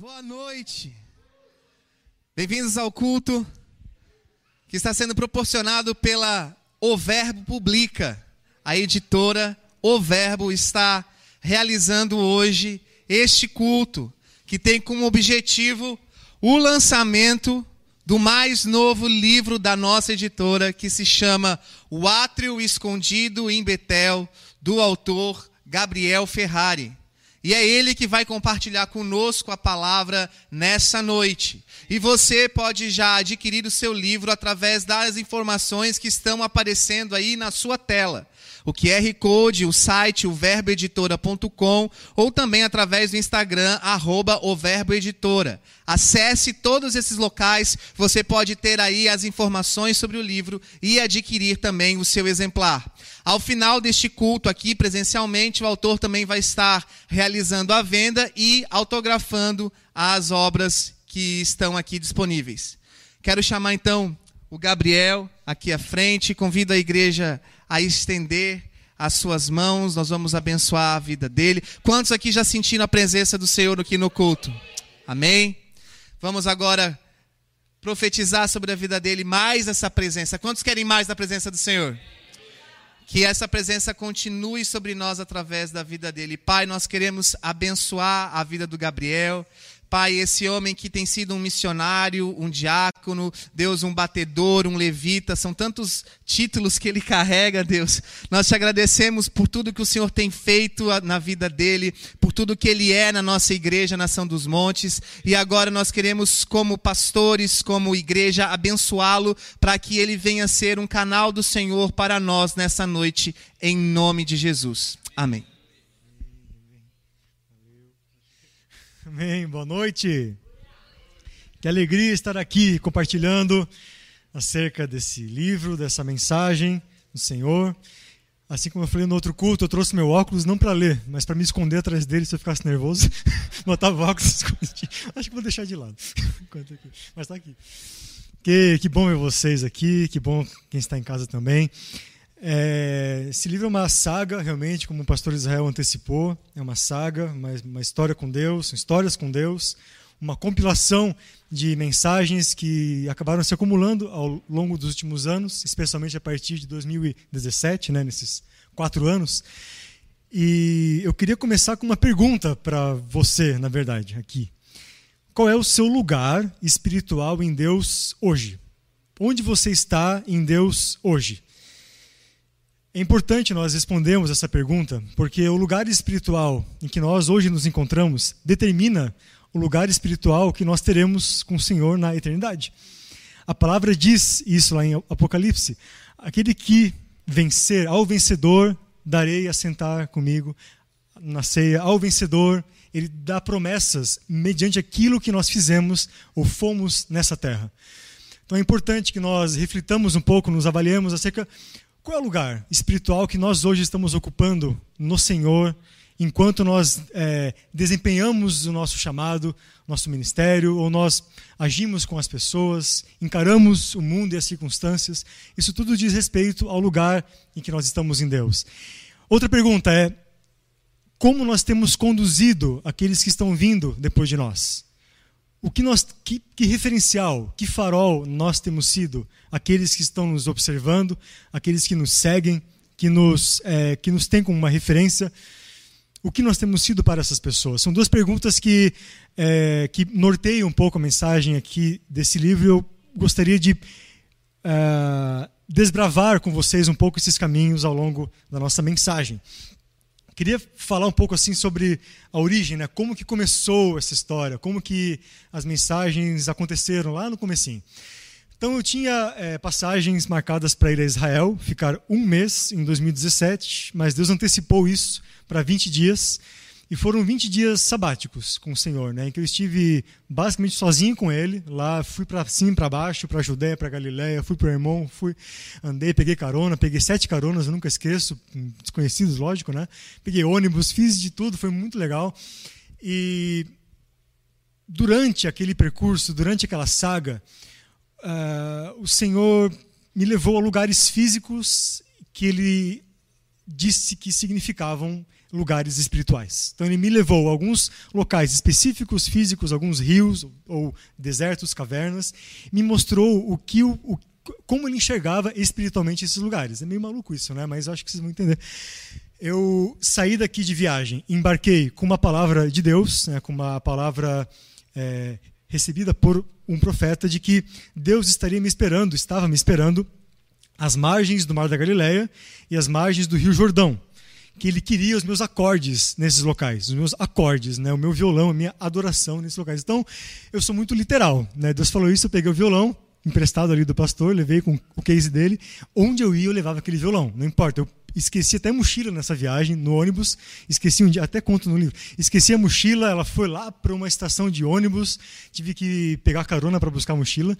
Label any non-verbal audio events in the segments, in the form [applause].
Boa noite. Bem-vindos ao culto que está sendo proporcionado pela O Verbo Publica. A editora O Verbo está realizando hoje este culto que tem como objetivo o lançamento do mais novo livro da nossa editora que se chama O Átrio Escondido em Betel, do autor Gabriel Ferrari. E é ele que vai compartilhar conosco a palavra nessa noite. E você pode já adquirir o seu livro através das informações que estão aparecendo aí na sua tela. O QR Code, o site, o verboeditora.com ou também através do Instagram, arroba o verboeditora. Acesse todos esses locais, você pode ter aí as informações sobre o livro e adquirir também o seu exemplar. Ao final deste culto aqui, presencialmente, o autor também vai estar realizando a venda e autografando as obras que estão aqui disponíveis. Quero chamar então o Gabriel aqui à frente, convido a igreja a estender as suas mãos, nós vamos abençoar a vida dele. Quantos aqui já sentiram a presença do Senhor aqui no culto? Amém? Vamos agora profetizar sobre a vida dele mais essa presença. Quantos querem mais da presença do Senhor? Que essa presença continue sobre nós através da vida dele. Pai, nós queremos abençoar a vida do Gabriel. Pai, esse homem que tem sido um missionário, um diácono, Deus, um batedor, um levita, são tantos títulos que ele [laughs] carrega, Deus. Nós te agradecemos por tudo que o Senhor tem feito na vida dele, por tudo que ele é na nossa igreja, Nação dos Montes. E agora nós queremos, como pastores, como igreja, abençoá-lo para que ele venha ser um canal do Senhor para nós nessa noite, em nome de Jesus. Amém. Amém. Boa noite. Que alegria estar aqui compartilhando acerca desse livro, dessa mensagem do Senhor. Assim como eu falei no outro culto, eu trouxe meu óculos não para ler, mas para me esconder atrás dele se eu ficasse nervoso. [laughs] Botava o óculos. [laughs] Acho que vou deixar de lado. [laughs] mas está aqui. Que, que bom ver vocês aqui, que bom quem está em casa também. É, esse livro é uma saga, realmente, como o pastor Israel antecipou. É uma saga, uma, uma história com Deus, histórias com Deus, uma compilação de mensagens que acabaram se acumulando ao longo dos últimos anos, especialmente a partir de 2017, né, nesses quatro anos. E eu queria começar com uma pergunta para você, na verdade, aqui. Qual é o seu lugar espiritual em Deus hoje? Onde você está em Deus hoje? É importante nós respondermos essa pergunta, porque o lugar espiritual em que nós hoje nos encontramos determina o lugar espiritual que nós teremos com o Senhor na eternidade. A palavra diz isso lá em Apocalipse: aquele que vencer, ao vencedor darei a sentar comigo na ceia, ao vencedor ele dá promessas mediante aquilo que nós fizemos ou fomos nessa terra. Então é importante que nós reflitamos um pouco, nos avaliemos acerca qual é o lugar espiritual que nós hoje estamos ocupando no Senhor, enquanto nós é, desempenhamos o nosso chamado, nosso ministério, ou nós agimos com as pessoas, encaramos o mundo e as circunstâncias? Isso tudo diz respeito ao lugar em que nós estamos em Deus. Outra pergunta é: como nós temos conduzido aqueles que estão vindo depois de nós? O que, nós, que, que, referencial, que farol nós temos sido aqueles que estão nos observando, aqueles que nos seguem, que nos, é, que nos têm como uma referência, o que nós temos sido para essas pessoas? São duas perguntas que, é, que norteiam um pouco a mensagem aqui desse livro eu gostaria de é, desbravar com vocês um pouco esses caminhos ao longo da nossa mensagem. Queria falar um pouco assim sobre a origem, né? Como que começou essa história, como que as mensagens aconteceram lá no comecinho. Então eu tinha é, passagens marcadas para ir a Israel, ficar um mês em 2017, mas Deus antecipou isso para 20 dias. E foram 20 dias sabáticos com o Senhor, né, em que eu estive basicamente sozinho com Ele. Lá fui para cima, para baixo, para Judéia, para Galiléia, fui para irmão, fui, andei, peguei carona, peguei sete caronas, eu nunca esqueço, desconhecidos, lógico, né? Peguei ônibus, fiz de tudo, foi muito legal. E durante aquele percurso, durante aquela saga, uh, o Senhor me levou a lugares físicos que Ele disse que significavam lugares espirituais. Então ele me levou a alguns locais específicos, físicos, alguns rios ou desertos, cavernas, me mostrou o que o, o como ele enxergava espiritualmente esses lugares. É meio maluco isso, né? Mas acho que vocês vão entender. Eu saí daqui de viagem, embarquei com uma palavra de Deus, né, com uma palavra é, recebida por um profeta de que Deus estaria me esperando, estava me esperando às margens do Mar da Galileia e às margens do Rio Jordão, que ele queria os meus acordes nesses locais, os meus acordes, né, o meu violão, a minha adoração nesses locais. Então, eu sou muito literal, né? Deus falou isso, eu peguei o violão, emprestado ali do pastor, levei com o case dele. Onde eu ia, eu levava aquele violão. Não importa. Eu esqueci até mochila nessa viagem, no ônibus. Esqueci um dia, até conto no livro. Esqueci a mochila, ela foi lá para uma estação de ônibus. Tive que pegar carona para buscar a mochila.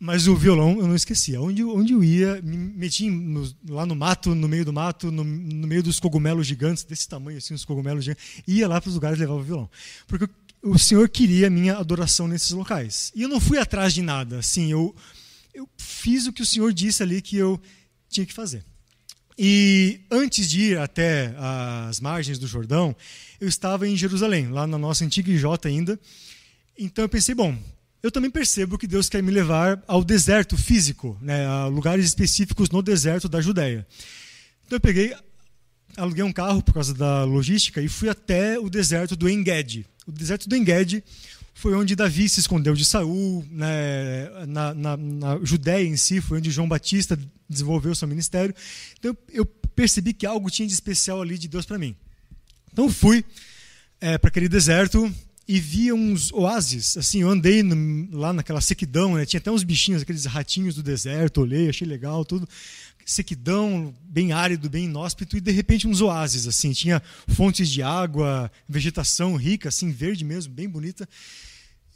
Mas o violão eu não esquecia. Onde, onde eu ia, me metia no, lá no mato, no meio do mato, no, no, meio dos cogumelos gigantes, desse tamanho assim, os cogumelos gigantes. Ia lá para os lugares e levava o violão. Porque o Senhor queria a minha adoração nesses locais. E eu não fui atrás de nada. Assim, eu, eu fiz o que o Senhor disse ali que eu tinha que fazer. E antes de ir até as margens do Jordão, eu estava em Jerusalém, lá na nossa antiga IJ ainda. Então eu pensei, bom, eu também percebo que Deus quer me levar ao deserto físico, né, a lugares específicos no deserto da Judéia. Então eu peguei, aluguei um carro por causa da logística e fui até o deserto do Engedi, o deserto do Engedi foi onde Davi se escondeu de Saul, né, na, na, na, Judéia em si, foi onde João Batista desenvolveu seu ministério. Então eu percebi que algo tinha de especial ali de Deus para mim. Então fui é, para aquele deserto e vi uns oásis. Assim, eu andei no, lá naquela sequidão, né, tinha até uns bichinhos, aqueles ratinhos do deserto, olhei, achei legal, tudo sequidão, bem árido, bem inóspito, e de repente uns oásis, assim, tinha fontes de água, vegetação rica, assim, verde mesmo, bem bonita.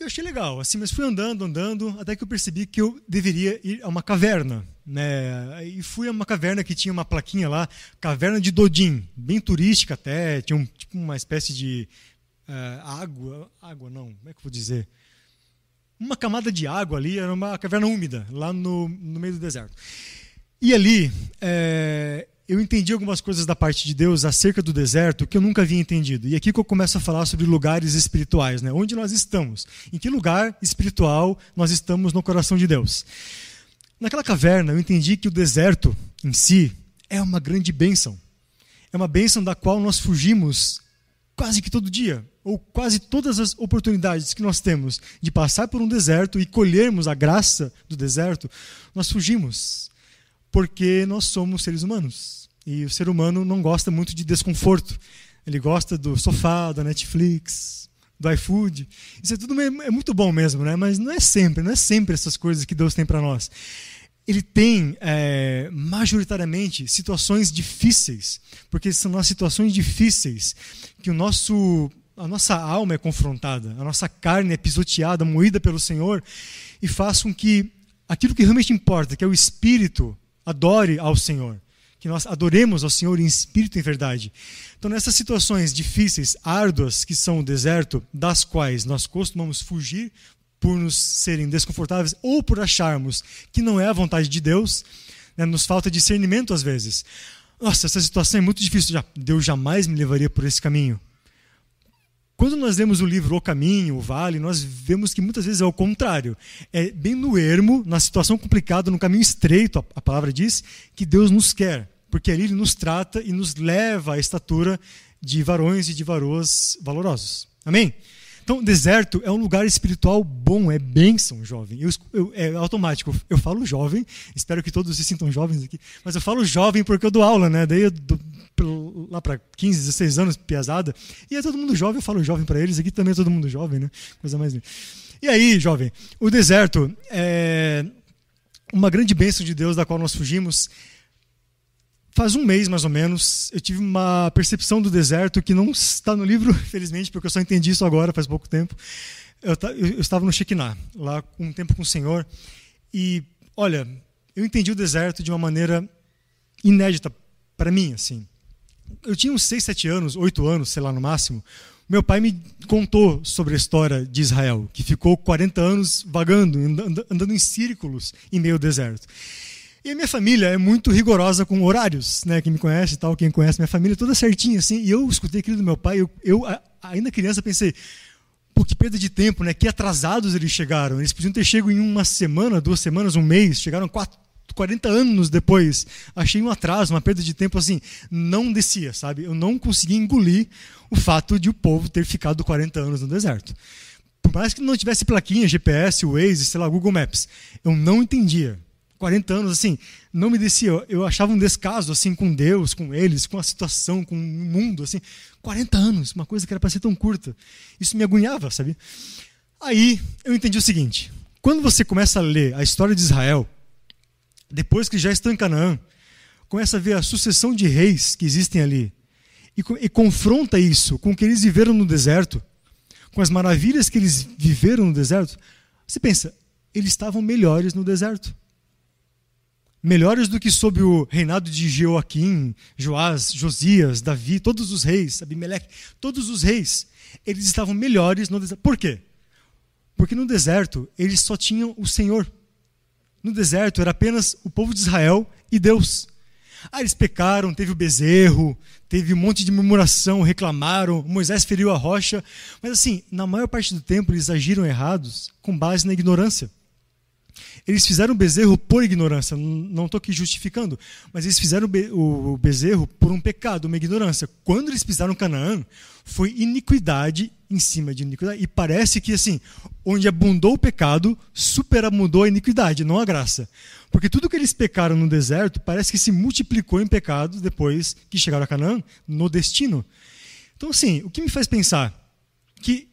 Eu achei legal, assim, mas fui andando, andando, até que eu percebi que eu deveria ir a uma caverna, né? E fui a uma caverna que tinha uma plaquinha lá, caverna de Dodim, bem turística até, tinha um, tipo uma espécie de uh, água, água não, como é que eu vou dizer? Uma camada de água ali, era uma caverna úmida, lá no, no meio do deserto. E ali, é, eu entendi algumas coisas da parte de Deus acerca do deserto que eu nunca havia entendido. E aqui que eu começo a falar sobre lugares espirituais, né? Onde nós estamos? Em que lugar espiritual nós estamos no coração de Deus? Naquela caverna, eu entendi que o deserto em si é uma grande bênção. É uma bênção da qual nós fugimos quase que todo dia, ou quase todas as oportunidades que nós temos de passar por um deserto e colhermos a graça do deserto, nós fugimos porque nós somos seres humanos. E o ser humano não gosta muito de desconforto. Ele gosta do sofá, da Netflix, do iFood. Isso é tudo é muito bom mesmo, né? Mas não é sempre, não é sempre essas coisas que Deus tem para nós. Ele tem, é, majoritariamente, situações difíceis, porque são nas situações difíceis que o nosso, a nossa alma é confrontada, a nossa carne é pisoteada, moída pelo Senhor, e faz com que aquilo que realmente importa, que é o espírito, adore ao Senhor, que nós adoremos ao Senhor em espírito e em verdade. Então, nessas situações difíceis, árduas, que são o deserto, das quais nós costumamos fugir por nos serem desconfortáveis ou por acharmos que não é a vontade de Deus, né, nos falta discernimento às vezes. Nossa, essa situação é muito difícil. Deus jamais me levaria por esse caminho. Quando nós lemos o livro O Caminho, O Vale, nós vemos que muitas vezes é o contrário. É bem no ermo, na situação complicada, no caminho estreito, a palavra diz, que Deus nos quer. Porque ali Ele nos trata e nos leva à estatura de varões e de varoas valorosos. Amém? Então, deserto é um lugar espiritual bom, é bênção, jovem. Eu, eu, é automático. Eu falo jovem, espero que todos se sintam jovens aqui, mas eu falo jovem porque eu dou aula, né? Daí, eu, lá para 15, 16 anos, piazada, e é todo mundo jovem, eu falo jovem para eles, aqui também é todo mundo jovem, né? Coisa mais linda. E aí, jovem, o deserto é uma grande bênção de Deus da qual nós fugimos Faz um mês, mais ou menos, eu tive uma percepção do deserto que não está no livro, [laughs] felizmente, porque eu só entendi isso agora, faz pouco tempo. Eu, eu estava no Shekinah, lá um tempo com o Senhor, e, olha, eu entendi o deserto de uma maneira inédita para mim, assim. Eu tinha uns 6, 7 anos, 8 anos, sei lá, no máximo. Meu pai me contou sobre a história de Israel, que ficou 40 anos vagando, andando em círculos em meio ao deserto. E a minha família é muito rigorosa com horários, né? Quem me conhece tal, quem conhece minha família, toda certinha assim. E eu escutei aquilo do meu pai, eu, eu ainda criança pensei, pô, que perda de tempo, né? Que atrasados eles chegaram. Eles podiam ter chegado em uma semana, duas semanas, um mês, chegaram quatro, 40 anos depois. Achei um atraso, uma perda de tempo assim. Não descia, sabe? Eu não conseguia engolir o fato de o povo ter ficado 40 anos no deserto. Por mais que não tivesse plaquinha, GPS, Waze, sei lá, Google Maps, eu não entendia. 40 anos, assim, não me descia. Eu, achava um descaso, assim, com Deus, com eles, com a situação, com o mundo, assim. 40 anos, uma coisa que era para ser tão curta. Isso me agoniava, sabe? Aí eu entendi o seguinte: quando você começa a ler a história de Israel, depois que já estão em Canaã, começa a ver a sucessão de reis que existem ali e, e confronta isso com o que eles viveram no deserto, com as maravilhas que eles viveram no deserto, você pensa, eles estavam melhores no deserto melhores do que sob o reinado de Jeoaquim, Joás, Josias, Davi, todos os reis, Abimeleque, todos os reis, eles estavam melhores no deserto. Por quê? Porque no deserto eles só tinham o Senhor. No deserto era apenas o povo de Israel e Deus. Ah, eles pecaram, teve o bezerro, teve um monte de murmuração, reclamaram, Moisés feriu a rocha, mas assim, na maior parte do tempo eles agiram errados com base na ignorância. Eles fizeram o bezerro por ignorância, não estou aqui justificando, mas eles fizeram o bezerro por um pecado, uma ignorância. Quando eles pisaram Canaã, foi iniquidade em cima de iniquidade. E parece que, assim, onde abundou o pecado, superabundou a iniquidade, não a graça. Porque tudo que eles pecaram no deserto parece que se multiplicou em pecados depois que chegaram a Canaã, no destino. Então, assim, o que me faz pensar que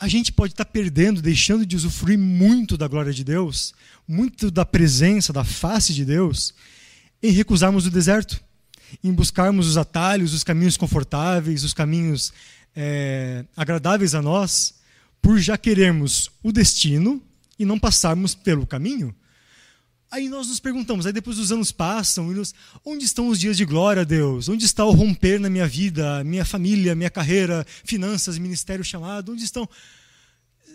a gente pode estar perdendo, deixando de usufruir muito da glória de Deus, muito da presença, da face de Deus, em recusarmos o deserto, em buscarmos os atalhos, os caminhos confortáveis, os caminhos é, agradáveis a nós, por já querermos o destino e não passarmos pelo caminho. Aí nós nos perguntamos, aí depois os anos passam, e nos, onde estão os dias de glória Deus? Onde está o romper na minha vida, minha família, minha carreira, finanças, ministério chamado? Onde estão?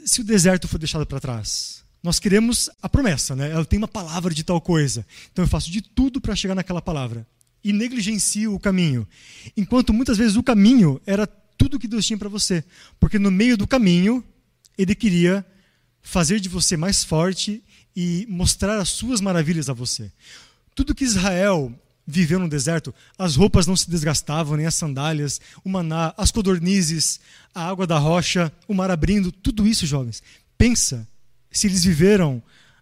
Se o deserto for deixado para trás, nós queremos a promessa, né? Ela tem uma palavra de tal coisa. Então eu faço de tudo para chegar naquela palavra e negligencio o caminho. Enquanto muitas vezes o caminho era tudo que Deus tinha para você, porque no meio do caminho ele queria fazer de você mais forte e mostrar as suas maravilhas a você. Tudo que Israel viveu no deserto, as roupas não se desgastavam, nem as sandálias, o maná, as codornizes, a água da rocha, o mar abrindo, tudo isso, jovens. Pensa se eles viveram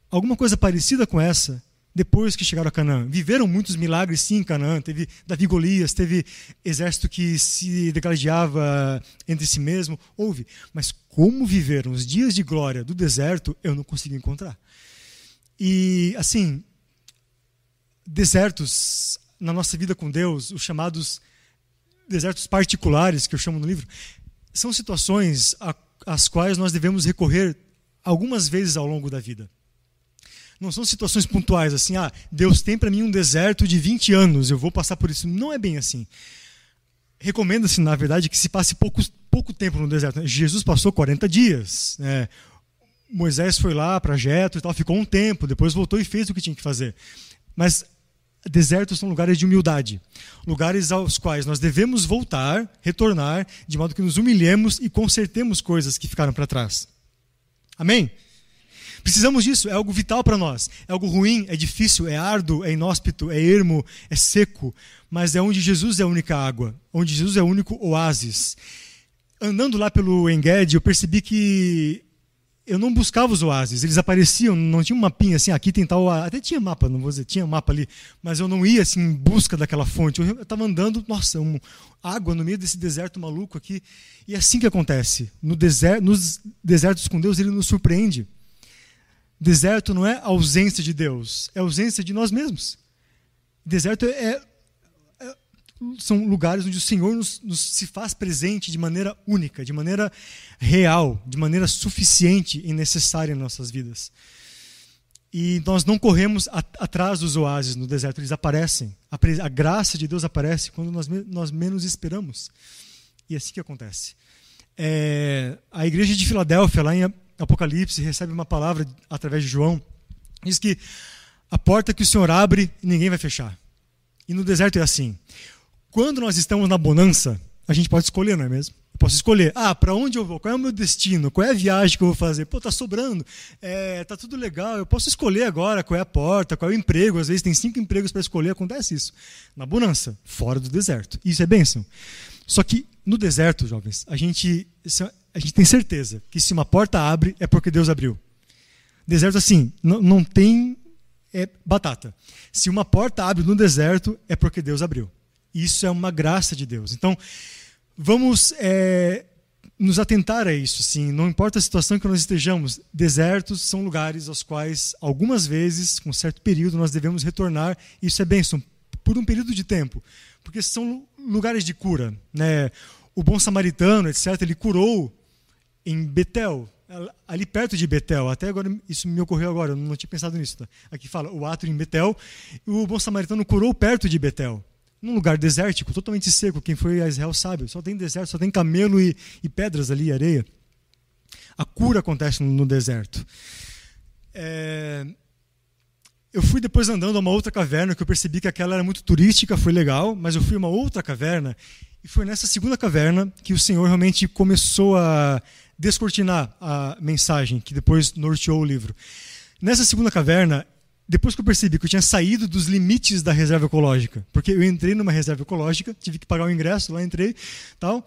alguma coisa parecida com essa depois que chegaram a Canaã. Viveram muitos milagres, sim, em Canaã. Teve Davi Golias, teve exército que se degladiava entre si mesmo. Houve. Mas como viveram os dias de glória do deserto, eu não consigo encontrar. E, assim, desertos na nossa vida com Deus, os chamados desertos particulares, que eu chamo no livro, são situações às quais nós devemos recorrer algumas vezes ao longo da vida. Não são situações pontuais, assim, ah, Deus tem para mim um deserto de 20 anos, eu vou passar por isso. Não é bem assim. Recomenda-se, na verdade, que se passe pouco, pouco tempo no deserto. Jesus passou 40 dias. Né? Moisés foi lá para Jetro e tal, ficou um tempo, depois voltou e fez o que tinha que fazer. Mas desertos são lugares de humildade, lugares aos quais nós devemos voltar, retornar, de modo que nos humilhemos e consertemos coisas que ficaram para trás. Amém? Precisamos disso, é algo vital para nós. É algo ruim, é difícil, é árduo, é inóspito, é ermo, é seco, mas é onde Jesus é a única água, onde Jesus é o único oásis. Andando lá pelo Engedi, eu percebi que eu não buscava os oásis, eles apareciam, não tinha um mapinha assim, aqui tem tal, até tinha mapa, não vou dizer, tinha mapa ali, mas eu não ia assim em busca daquela fonte. Eu estava andando, nossa, um, água no meio desse deserto maluco aqui. E é assim que acontece. No deserto, nos desertos com Deus, ele nos surpreende. Deserto não é ausência de Deus, é ausência de nós mesmos. Deserto é são lugares onde o Senhor nos, nos, se faz presente de maneira única, de maneira real, de maneira suficiente e necessária em nossas vidas. E nós não corremos atrás dos oásis no deserto, eles aparecem. A, a, graça de Deus aparece quando nós, nós menos esperamos. E é assim que acontece. É, a igreja de Filadélfia, lá em Apocalipse, recebe uma palavra através de João. Diz que A porta que o Senhor abre, ninguém vai fechar. E no deserto é assim. Quando nós estamos na bonança, a gente pode escolher, não é mesmo? Eu posso escolher, ah, para onde eu vou? Qual é o meu destino? Qual é a viagem que eu vou fazer? Pô, tá sobrando, é, tá tudo legal. Eu posso escolher agora qual é a porta, qual é o emprego. Às vezes tem cinco empregos para escolher, acontece isso. Na bonança, fora do deserto. Isso é bênção. Só que no deserto, jovens, a gente, a gente tem certeza que se uma porta abre, é porque Deus abriu. Deserto, assim, não, não tem é, batata. Se uma porta abre no deserto, é porque Deus abriu. Isso é uma graça de Deus. Então, vamos é, nos atentar a isso. Sim, não importa a situação que nós estejamos, desertos são lugares aos quais algumas vezes, com certo período, nós devemos retornar. Isso é bênção por um período de tempo, porque são lugares de cura. Né? O bom samaritano, etc., ele curou em Betel, ali perto de Betel. Até agora, isso me ocorreu agora, eu não tinha pensado nisso. Tá? Aqui fala o ato em Betel. O bom samaritano curou perto de Betel num lugar desértico, totalmente seco. Quem foi a Israel sabe, só tem deserto, só tem camelo e, e pedras ali, areia. A cura acontece no, no deserto. É... Eu fui depois andando a uma outra caverna, que eu percebi que aquela era muito turística, foi legal, mas eu fui a uma outra caverna, e foi nessa segunda caverna que o Senhor realmente começou a descortinar a mensagem que depois norteou o livro. Nessa segunda caverna, depois que eu percebi que eu tinha saído dos limites da reserva ecológica, porque eu entrei numa reserva ecológica, tive que pagar o ingresso, lá entrei, tal.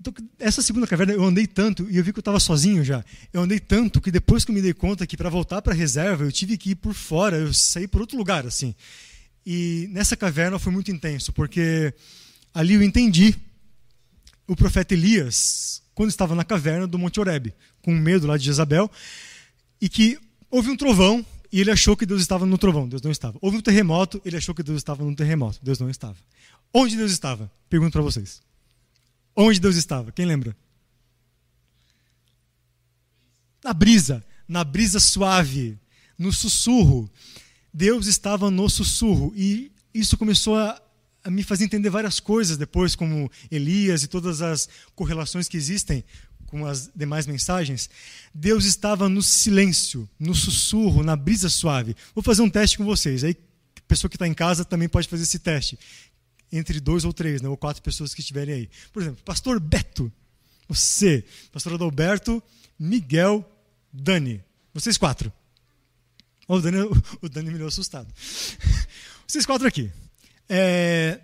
Então, essa segunda caverna eu andei tanto e eu vi que eu estava sozinho já. Eu andei tanto que depois que eu me dei conta que para voltar para a reserva eu tive que ir por fora, eu saí por outro lugar assim. E nessa caverna foi muito intenso, porque ali eu entendi o profeta Elias quando estava na caverna do Monte Oreb, com medo lá de Jezabel, e que houve um trovão e ele achou que Deus estava no trovão. Deus não estava. Houve um terremoto, ele achou que Deus estava no terremoto. Deus não estava. Onde Deus estava? Pergunto para vocês. Onde Deus estava? Quem lembra? Na brisa, na brisa suave, no sussurro. Deus estava no sussurro e isso começou a, me fazer entender várias coisas depois, como Elias e todas as correlações que existem com as demais mensagens, Deus estava no silêncio, no sussurro, na brisa suave. Vou fazer um teste com vocês. Aí, pessoa que está em casa também pode fazer esse teste. Entre dois ou três, né, ou quatro pessoas que estiverem aí. Por exemplo, Pastor Beto, você, Pastor Adalberto, Miguel, Dani. Vocês quatro. O, Dani, [laughs] o Dani me deu assustado. [laughs] Vocês quatro aqui. É,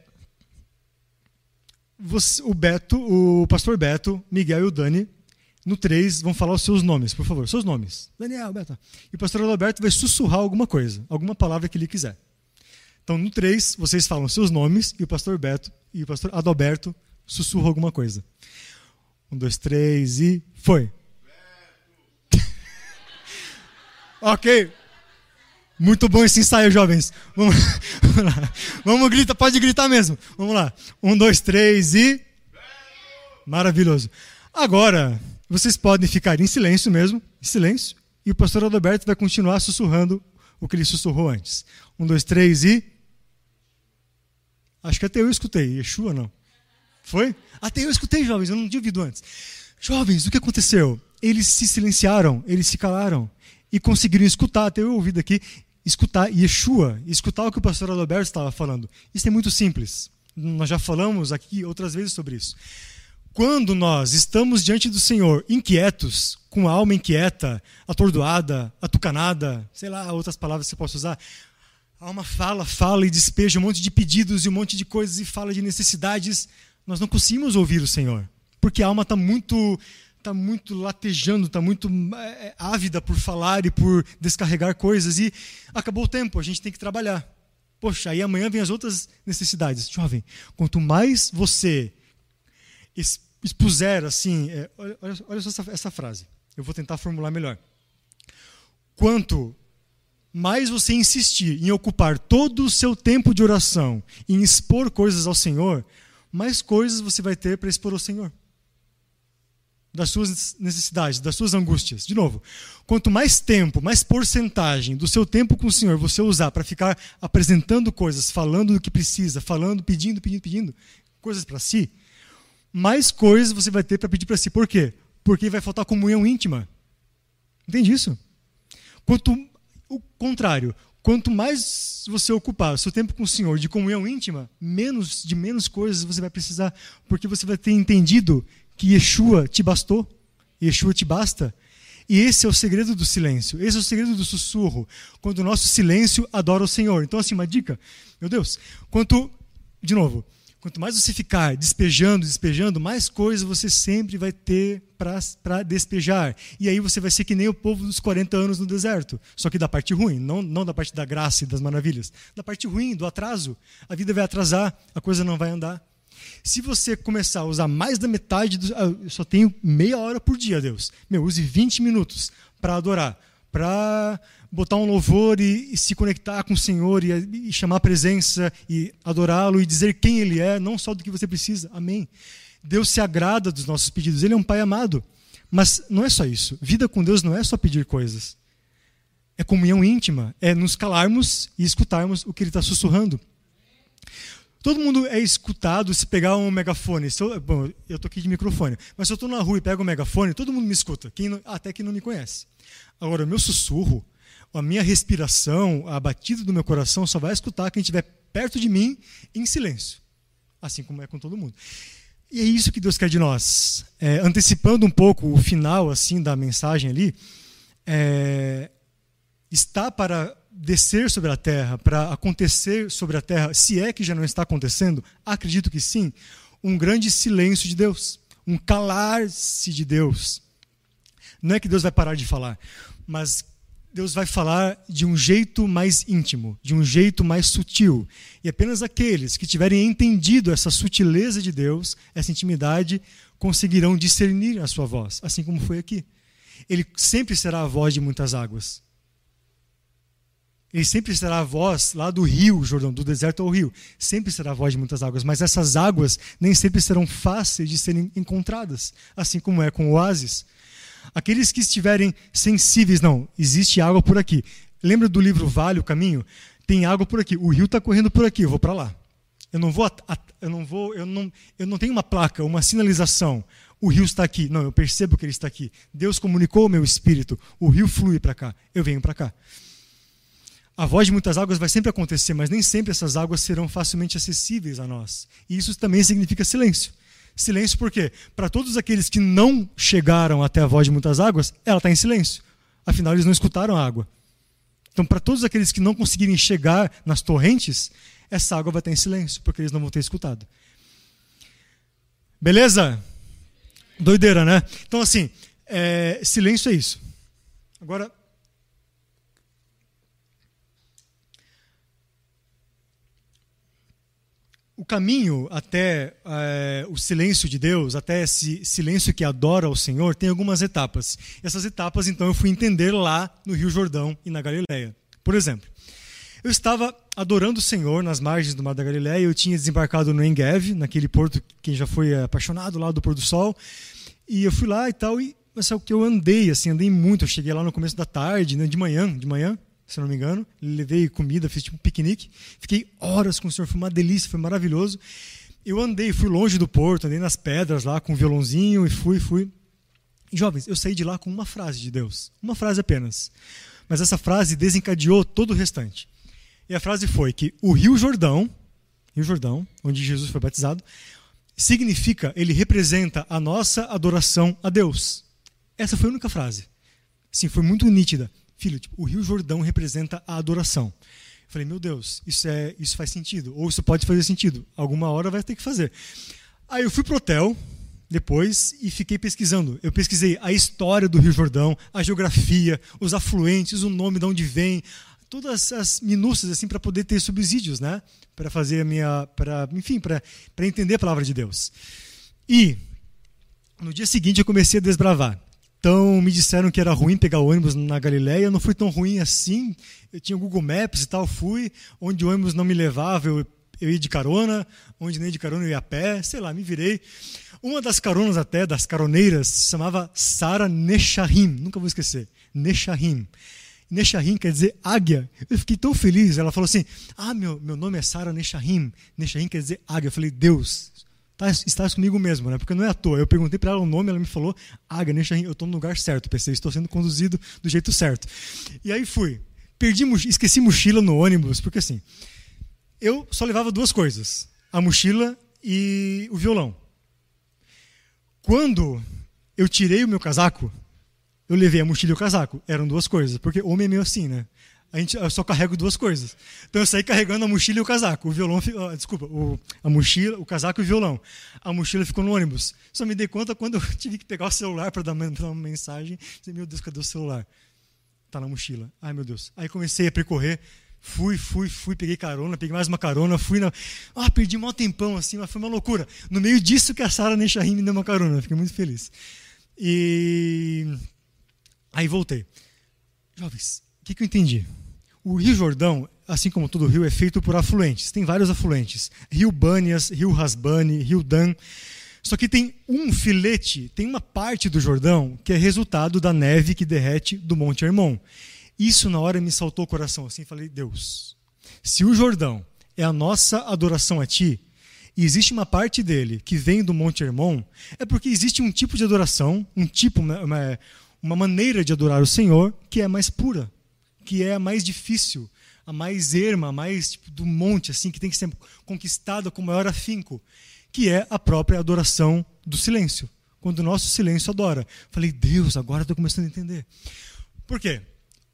você, o Beto, o pastor Beto, Miguel e o Dani no 3, vão falar os seus nomes, por favor. Seus nomes. Daniel, Beto. E o pastor Adalberto vai sussurrar alguma coisa, alguma palavra que ele quiser. Então, no 3, vocês falam seus nomes e o pastor Beto e o pastor Adalberto sussurram alguma coisa. Um, dois, três e foi. [laughs] ok. Muito bom esse ensaio, jovens. Vamos, [laughs] vamos lá. Vamos gritar, pode gritar mesmo. Vamos lá. Um, dois, três e. Maravilhoso. Agora, vocês podem ficar em silêncio mesmo, em silêncio, e o pastor Adalberto vai continuar sussurrando o que ele sussurrou antes. Um, dois, três e. Acho que até eu escutei. Yeshua não. Foi? Até eu escutei, jovens, eu não tinha ouvido antes. Jovens, o que aconteceu? Eles se silenciaram, eles se calaram e conseguiram escutar, até eu ouvido aqui, escutar Yeshua, escutar o que o pastor Adalberto estava falando. Isso é muito simples. Nós já falamos aqui outras vezes sobre isso. Quando nós estamos diante do Senhor inquietos, com a alma inquieta, atordoada, atucanada, sei lá, outras palavras que você possa usar, a alma fala, fala e despeja um monte de pedidos e um monte de coisas e fala de necessidades, nós não conseguimos ouvir o Senhor, porque a alma está muito está muito latejando, está muito é, ávida por falar e por descarregar coisas e acabou o tempo, a gente tem que trabalhar. Poxa, aí amanhã vem as outras necessidades. Jovem, quanto mais você expuser assim, é, olha, olha só essa, essa frase, eu vou tentar formular melhor. Quanto mais você insistir em ocupar todo o seu tempo de oração, em expor coisas ao Senhor, mais coisas você vai ter para expor ao Senhor. Das suas necessidades, das suas angústias. De novo, quanto mais tempo, mais porcentagem do seu tempo com o Senhor você usar para ficar apresentando coisas, falando do que precisa, falando, pedindo, pedindo, pedindo, coisas para si, mais coisas você vai ter para pedir para si. Por quê? Porque vai faltar comunhão íntima. Entende isso? Quanto o contrário, quanto mais você ocupar seu tempo com o Senhor de comunhão íntima, menos de menos coisas você vai precisar, porque você vai ter entendido que Yeshua te bastou, Yeshua te basta. E esse é o segredo do silêncio, esse é o segredo do sussurro, quando o nosso silêncio adora o Senhor. Então, assim, uma dica, meu Deus, quanto, de novo, Quanto mais você ficar despejando, despejando, mais coisas você sempre vai ter para despejar. E aí você vai ser que nem o povo dos 40 anos no deserto. Só que da parte ruim, não, não da parte da graça e das maravilhas. Da parte ruim, do atraso. A vida vai atrasar, a coisa não vai andar. Se você começar a usar mais da metade, do, ah, eu só tenho meia hora por dia, Deus. Meu, use 20 minutos para adorar, para botar um louvor e, e, se conectar com o Senhor e, e chamar a presença e adorá-lo e dizer quem Ele é, não só do que você precisa. Amém. Deus se agrada dos nossos pedidos. Ele é um Pai amado. Mas não é só isso. Vida com Deus não é só pedir coisas. É comunhão íntima. É nos calarmos e escutarmos o que Ele está sussurrando. Todo mundo é escutado se pegar um megafone. Eu, bom, eu estou aqui de microfone. Mas se eu estou na rua e pego um megafone, todo mundo me escuta. Quem, até quem não me conhece. Agora, o meu sussurro a minha respiração, a batida do meu coração só vai escutar quem estiver perto de mim em silêncio, assim como é com todo mundo. E é isso que Deus quer de nós. É, antecipando um pouco o final assim da mensagem ali, é, está para descer sobre a terra, para acontecer sobre a terra, se é que já não está acontecendo, acredito que sim, um grande silêncio de Deus, um calar-se de Deus. Não é que Deus vai parar de falar, mas Deus vai falar de um jeito mais íntimo, de um jeito mais sutil. E apenas aqueles que tiverem entendido essa sutileza de Deus, essa intimidade, conseguirão discernir a sua voz, assim como foi aqui. Ele sempre será a voz de muitas águas. Ele sempre será a voz lá do rio, Jordão, do deserto ao rio. Sempre será a voz de muitas águas, mas essas águas nem sempre serão fáceis de serem encontradas, assim como é com o oásis. Aqueles que estiverem sensíveis, não, existe água por aqui. Lembra do livro Vale, o Caminho? Tem água por aqui. O rio está correndo por aqui, eu vou para lá. Eu não vou, eu não vou, eu não, eu não tenho uma placa, uma sinalização. O rio está aqui. Não, eu percebo que ele está aqui. Deus comunicou o meu espírito. O rio flui para cá. Eu venho para cá. A voz de muitas águas vai sempre acontecer, mas nem sempre essas águas serão facilmente acessíveis a nós. E isso também significa silêncio. Silêncio por quê? Para todos aqueles que não chegaram até a voz de muitas águas, ela está em silêncio. Afinal, eles não escutaram a água. Então, para todos aqueles que não conseguirem chegar nas torrentes, essa água vai estar em silêncio, porque eles não vão ter escutado. Beleza? Doideira, né? Então, assim, é, silêncio é isso. Agora, o caminho até é, o silêncio de Deus, até esse silêncio que adora o Senhor, tem algumas etapas. Essas etapas, então, eu fui entender lá no Rio Jordão e na Galileia. Por exemplo, eu estava adorando o Senhor nas margens do Mar da Galileia, eu tinha desembarcado no Engev, naquele porto que já foi apaixonado lá do pôr do sol, e eu fui lá e tal, e mas é o que eu andei, assim, andei muito. Eu cheguei lá no começo da tarde, né, de manhã, de manhã, se não me engano. Levei comida, fiz tipo um piquenique. Fiquei horas com o senhor, foi uma delícia, foi maravilhoso. Eu andei, fui longe do porto, andei nas pedras lá com um violãozinho e fui, fui. Jovens, eu saí de lá com uma frase de Deus, uma frase apenas. Mas essa frase desencadeou todo o restante. E a frase foi que o Rio Jordão, Rio Jordão, onde Jesus foi batizado, significa, ele representa a nossa adoração a Deus. Essa foi a única frase. Sim, foi muito nítida filho, tipo, o Rio Jordão representa a adoração. Eu falei, meu Deus, isso é, isso faz sentido, ou isso pode fazer sentido. Alguma hora vai ter que fazer. Aí eu fui pro hotel depois e fiquei pesquisando. Eu pesquisei a história do Rio Jordão, a geografia, os afluentes, o nome de onde vem, todas as minúcias assim para poder ter subsídios, né? Para fazer a minha, para, enfim, para para entender a palavra de Deus. E no dia seguinte eu comecei a desbravar. Então me disseram que era ruim pegar ônibus na Galileia, não foi tão ruim assim. Eu tinha Google Maps e tal, fui. Onde o ônibus não me levava, eu, eu ia de carona. Onde nem de carona, eu ia a pé. Sei lá, me virei. Uma das caronas até, das caroneiras, se chamava Sara Neshahim. Nunca vou esquecer. Neshahim. Neshahim quer dizer águia. Eu fiquei tão feliz. Ela falou assim: Ah, meu, meu nome é Sara Neshahim. Neshahim quer dizer águia. Eu falei: Deus, tá, estás comigo mesmo, né? Porque não é à toa. Eu perguntei para ela o nome, ela me falou, ah, Ganesha, eu estou no lugar certo. Pensei, estou sendo conduzido do jeito certo. E aí fui. perdi, esqueci mochila no ônibus, porque assim, eu só levava duas coisas: a mochila e o violão. Quando eu tirei o meu casaco, eu levei a mochila e o casaco. Eram duas coisas, porque homem é meio assim, né? A gente, eu só carrego duas coisas. Então eu saí carregando a mochila e o casaco. O violão, uh, desculpa, o, a mochila, o casaco e o violão. A mochila ficou no ônibus. Só me dei conta quando eu [laughs] tive que pegar o celular para dar, dar, uma mensagem. Meu Deus, cadê o celular? Tá na mochila. Ai, meu Deus. Aí comecei a percorrer. Fui, fui, fui, peguei carona, peguei mais uma carona, fui na. Ah, perdi um tempão assim, mas foi uma loucura. No meio disso que a Sara Nechahim me deu uma carona, fiquei muito feliz. E aí voltei. Jovens, o que, que eu entendi? O Rio Jordão, assim como todo rio, é feito por afluentes. Tem vários afluentes. Rio Bânias, Rio Rasbani, Rio Dan. Só que tem um filete, tem uma parte do Jordão que é resultado da neve que derrete do Monte Hermon. Isso na hora me saltou o coração assim, falei: "Deus, se o Jordão é a nossa adoração a ti, e existe uma parte dele que vem do Monte Hermon, é porque existe um tipo de adoração, um tipo, uma, uma maneira de adorar o Senhor que é mais pura, que é a mais difícil, a mais erma, a mais tipo, do monte, assim, que tem que ser conquistada com maior afinco, que é a própria adoração do silêncio. Quando o nosso silêncio adora. Falei, Deus, agora estou começando a entender. Por quê?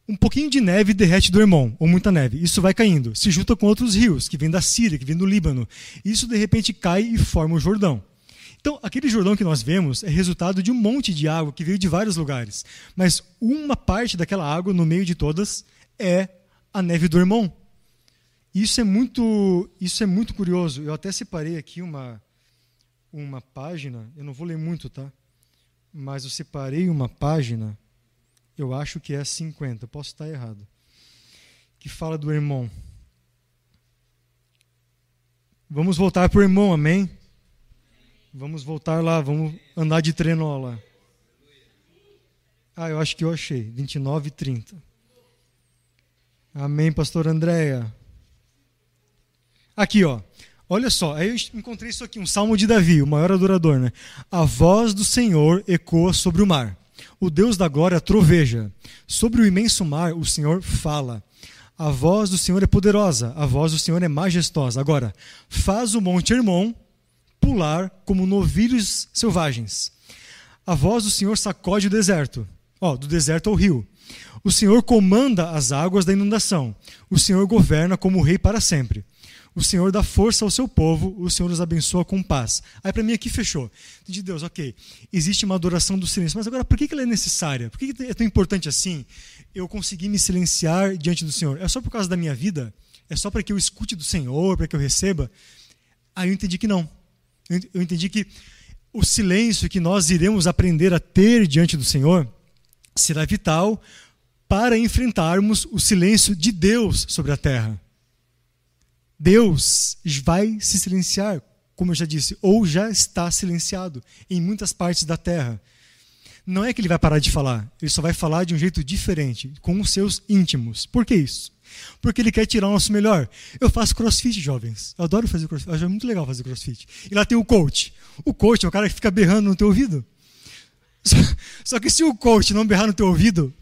Um pouquinho de neve derrete do irmão, ou muita neve. Isso vai caindo. Se junta com outros rios, que vêm da Síria, que vêm do Líbano. Isso, de repente, cai e forma o Jordão. Então, aquele Jordão que nós vemos é resultado de um monte de água que veio de vários lugares. Mas uma parte daquela água, no meio de todas, é a neve do irmão. Isso é muito, isso é muito curioso. Eu até separei aqui uma, uma página, eu não vou ler muito, tá? Mas eu separei uma página, eu acho que é a 50, posso estar errado, que fala do irmão. Vamos voltar para o irmão, amém? Vamos voltar lá, vamos andar de trenó lá. Ah, eu acho que eu achei. 29 e 30. Amém, pastor Andréia. Aqui, ó. Olha só, aí eu encontrei isso aqui, um salmo de Davi, o maior adorador, né? A voz do Senhor ecoa sobre o mar. O Deus da glória troveja. Sobre o imenso mar, o Senhor fala. A voz do Senhor é poderosa, a voz do Senhor é majestosa. Agora, faz o monte Hermon pular como novilhos selvagens. A voz do Senhor sacode o deserto. Ó, do deserto ao rio. O Senhor comanda as águas da inundação. O Senhor governa como rei para sempre. O Senhor dá força ao seu povo, o Senhor os abençoa com paz. Aí para mim aqui fechou. De Deus, ok. Existe uma adoração do silêncio, mas agora por que ela é necessária? Por que é tão importante assim eu conseguir me silenciar diante do Senhor? É só por causa da minha vida? É só para que eu escute do Senhor, para que eu receba? Aí eu entendi que não eu entendi que o silêncio que nós iremos aprender a ter diante do Senhor será vital para enfrentarmos o silêncio de Deus sobre a terra. Deus vai se silenciar, como eu já disse, ou já está silenciado em muitas partes da terra. Não é que ele vai parar de falar, ele só vai falar de um jeito diferente, com os seus íntimos. Por que isso? Porque ele quer tirar o nosso melhor. Eu faço crossfit, jovens. Eu adoro fazer crossfit. Eu acho muito legal fazer crossfit. E lá tem o coach. O coach é o cara que fica berrando no teu ouvido. Só, só que se o coach não berrar no teu ouvido,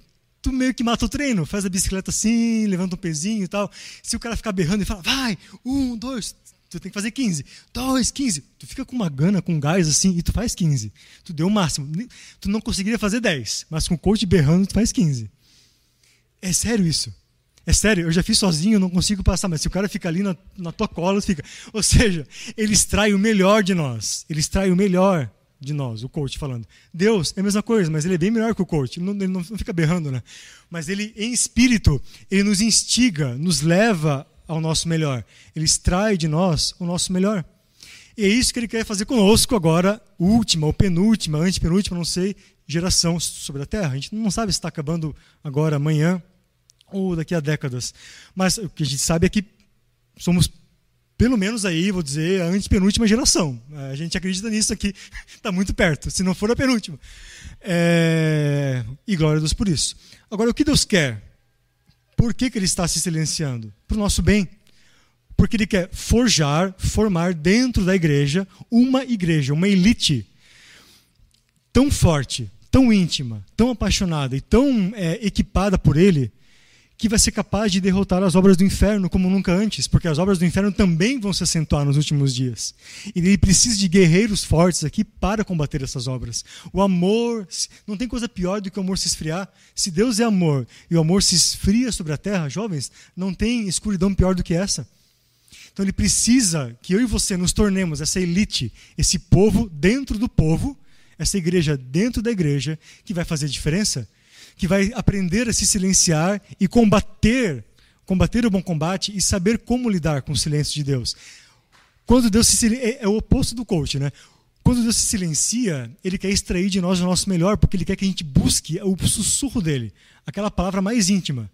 tu meio que mata o treino. Faz a bicicleta assim, levanta um pezinho e tal. Se o cara ficar berrando e fala, vai, um, dois, tu tem que fazer 15. Dois, 15. Tu fica com uma gana, com um gás assim, e tu faz 15. Tu deu o máximo. Tu não conseguiria fazer 10, mas com o coach berrando, tu faz 15. É sério isso. É sério, eu já fiz sozinho, não consigo passar, mas se o cara fica ali na, na tua cola, fica. Ou seja, ele extrai o melhor de nós. Ele extrai o melhor de nós, o coach falando. Deus é a mesma coisa, mas ele é bem melhor que o coach. Ele não, ele não fica berrando, né? Mas ele, em espírito, ele nos instiga, nos leva ao nosso melhor. Ele extrai de nós o nosso melhor. E é isso que ele quer fazer conosco agora, última ou penúltima, antepenúltima, não sei, geração sobre a Terra. A gente não sabe se está acabando agora, amanhã, ou daqui a décadas. Mas o que a gente sabe é que somos, pelo menos aí, vou dizer, a antepenúltima geração. A gente acredita nisso aqui, está [laughs] muito perto, se não for a penúltima. É... E glória a Deus por isso. Agora, o que Deus quer? Por que, que Ele está se silenciando? Para o nosso bem. Porque Ele quer forjar, formar dentro da igreja uma igreja, uma elite tão forte, tão íntima, tão apaixonada e tão é, equipada por Ele, que vai ser capaz de derrotar as obras do inferno como nunca antes, porque as obras do inferno também vão se acentuar nos últimos dias. E ele precisa de guerreiros fortes aqui para combater essas obras. O amor, não tem coisa pior do que o amor se esfriar. Se Deus é amor e o amor se esfria sobre a terra, jovens, não tem escuridão pior do que essa. Então ele precisa que eu e você nos tornemos essa elite, esse povo dentro do povo, essa igreja dentro da igreja, que vai fazer diferença que vai aprender a se silenciar e combater, combater o bom combate e saber como lidar com o silêncio de Deus. Quando Deus se silencia, é, é o oposto do coach, né? Quando Deus se silencia, ele quer extrair de nós o nosso melhor, porque ele quer que a gente busque o sussurro dele, aquela palavra mais íntima.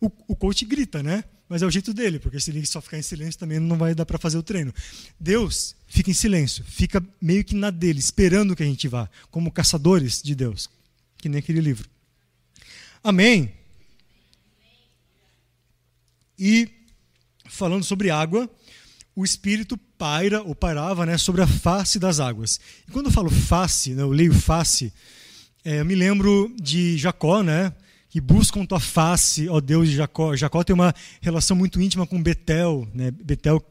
O, o coach grita, né? Mas é o jeito dele, porque se ele só ficar em silêncio também não vai dar para fazer o treino. Deus fica em silêncio, fica meio que na dele, esperando que a gente vá, como caçadores de Deus, que nem aquele livro. Amém. E falando sobre água, o Espírito paira ou pairava né, sobre a face das águas. E quando eu falo face, né, eu leio face, é, eu me lembro de Jacó, né, que buscam tua face, ó Deus de Jacó. Jacó tem uma relação muito íntima com Betel, né, Betel